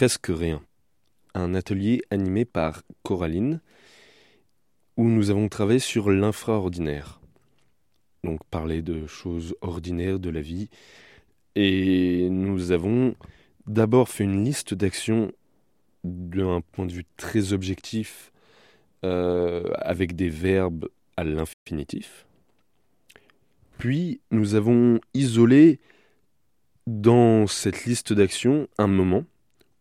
Presque rien. Un atelier animé par Coraline, où nous avons travaillé sur l'infraordinaire. Donc parler de choses ordinaires de la vie. Et nous avons d'abord fait une liste d'actions d'un point de vue très objectif, euh, avec des verbes à l'infinitif. Puis nous avons isolé dans cette liste d'actions un moment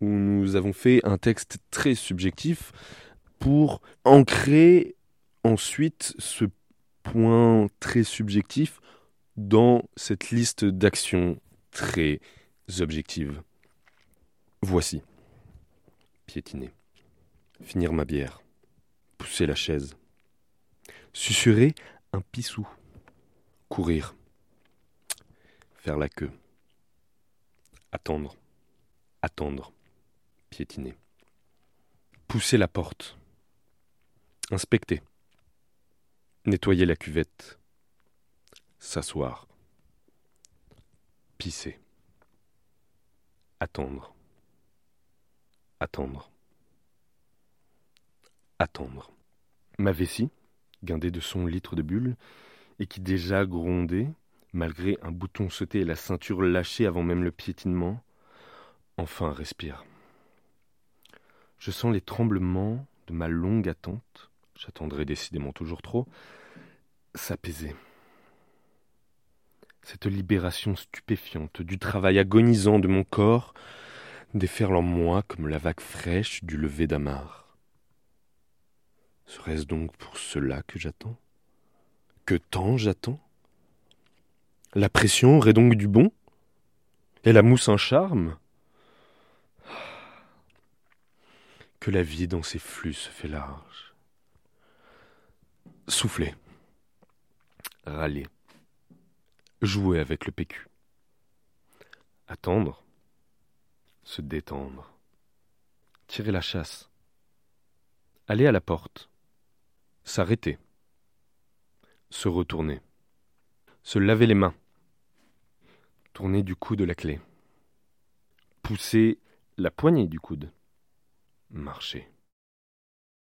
où nous avons fait un texte très subjectif pour ancrer ensuite ce point très subjectif dans cette liste d'actions très objectives. Voici. Piétiner. Finir ma bière. Pousser la chaise. Susurrer un pissou. Courir. Faire la queue. Attendre. Attendre. Piétiner. Pousser la porte. Inspecter. Nettoyer la cuvette. S'asseoir. Pisser. Attendre. Attendre. Attendre. Ma vessie, guindée de son litre de bulle, et qui déjà grondait, malgré un bouton sauté et la ceinture lâchée avant même le piétinement, enfin respire. Je sens les tremblements de ma longue attente, j'attendrai décidément toujours trop, s'apaiser. Cette libération stupéfiante du travail agonisant de mon corps déferle en moi comme la vague fraîche du lever d'Amar. Serait-ce donc pour cela que j'attends? Que tant j'attends? La pression aurait donc du bon? Et la mousse un charme? La vie dans ses flux se fait large. Souffler. Râler. Jouer avec le PQ. Attendre. Se détendre. Tirer la chasse. Aller à la porte. S'arrêter. Se retourner. Se laver les mains. Tourner du coude la clé. Pousser la poignée du coude. Marcher.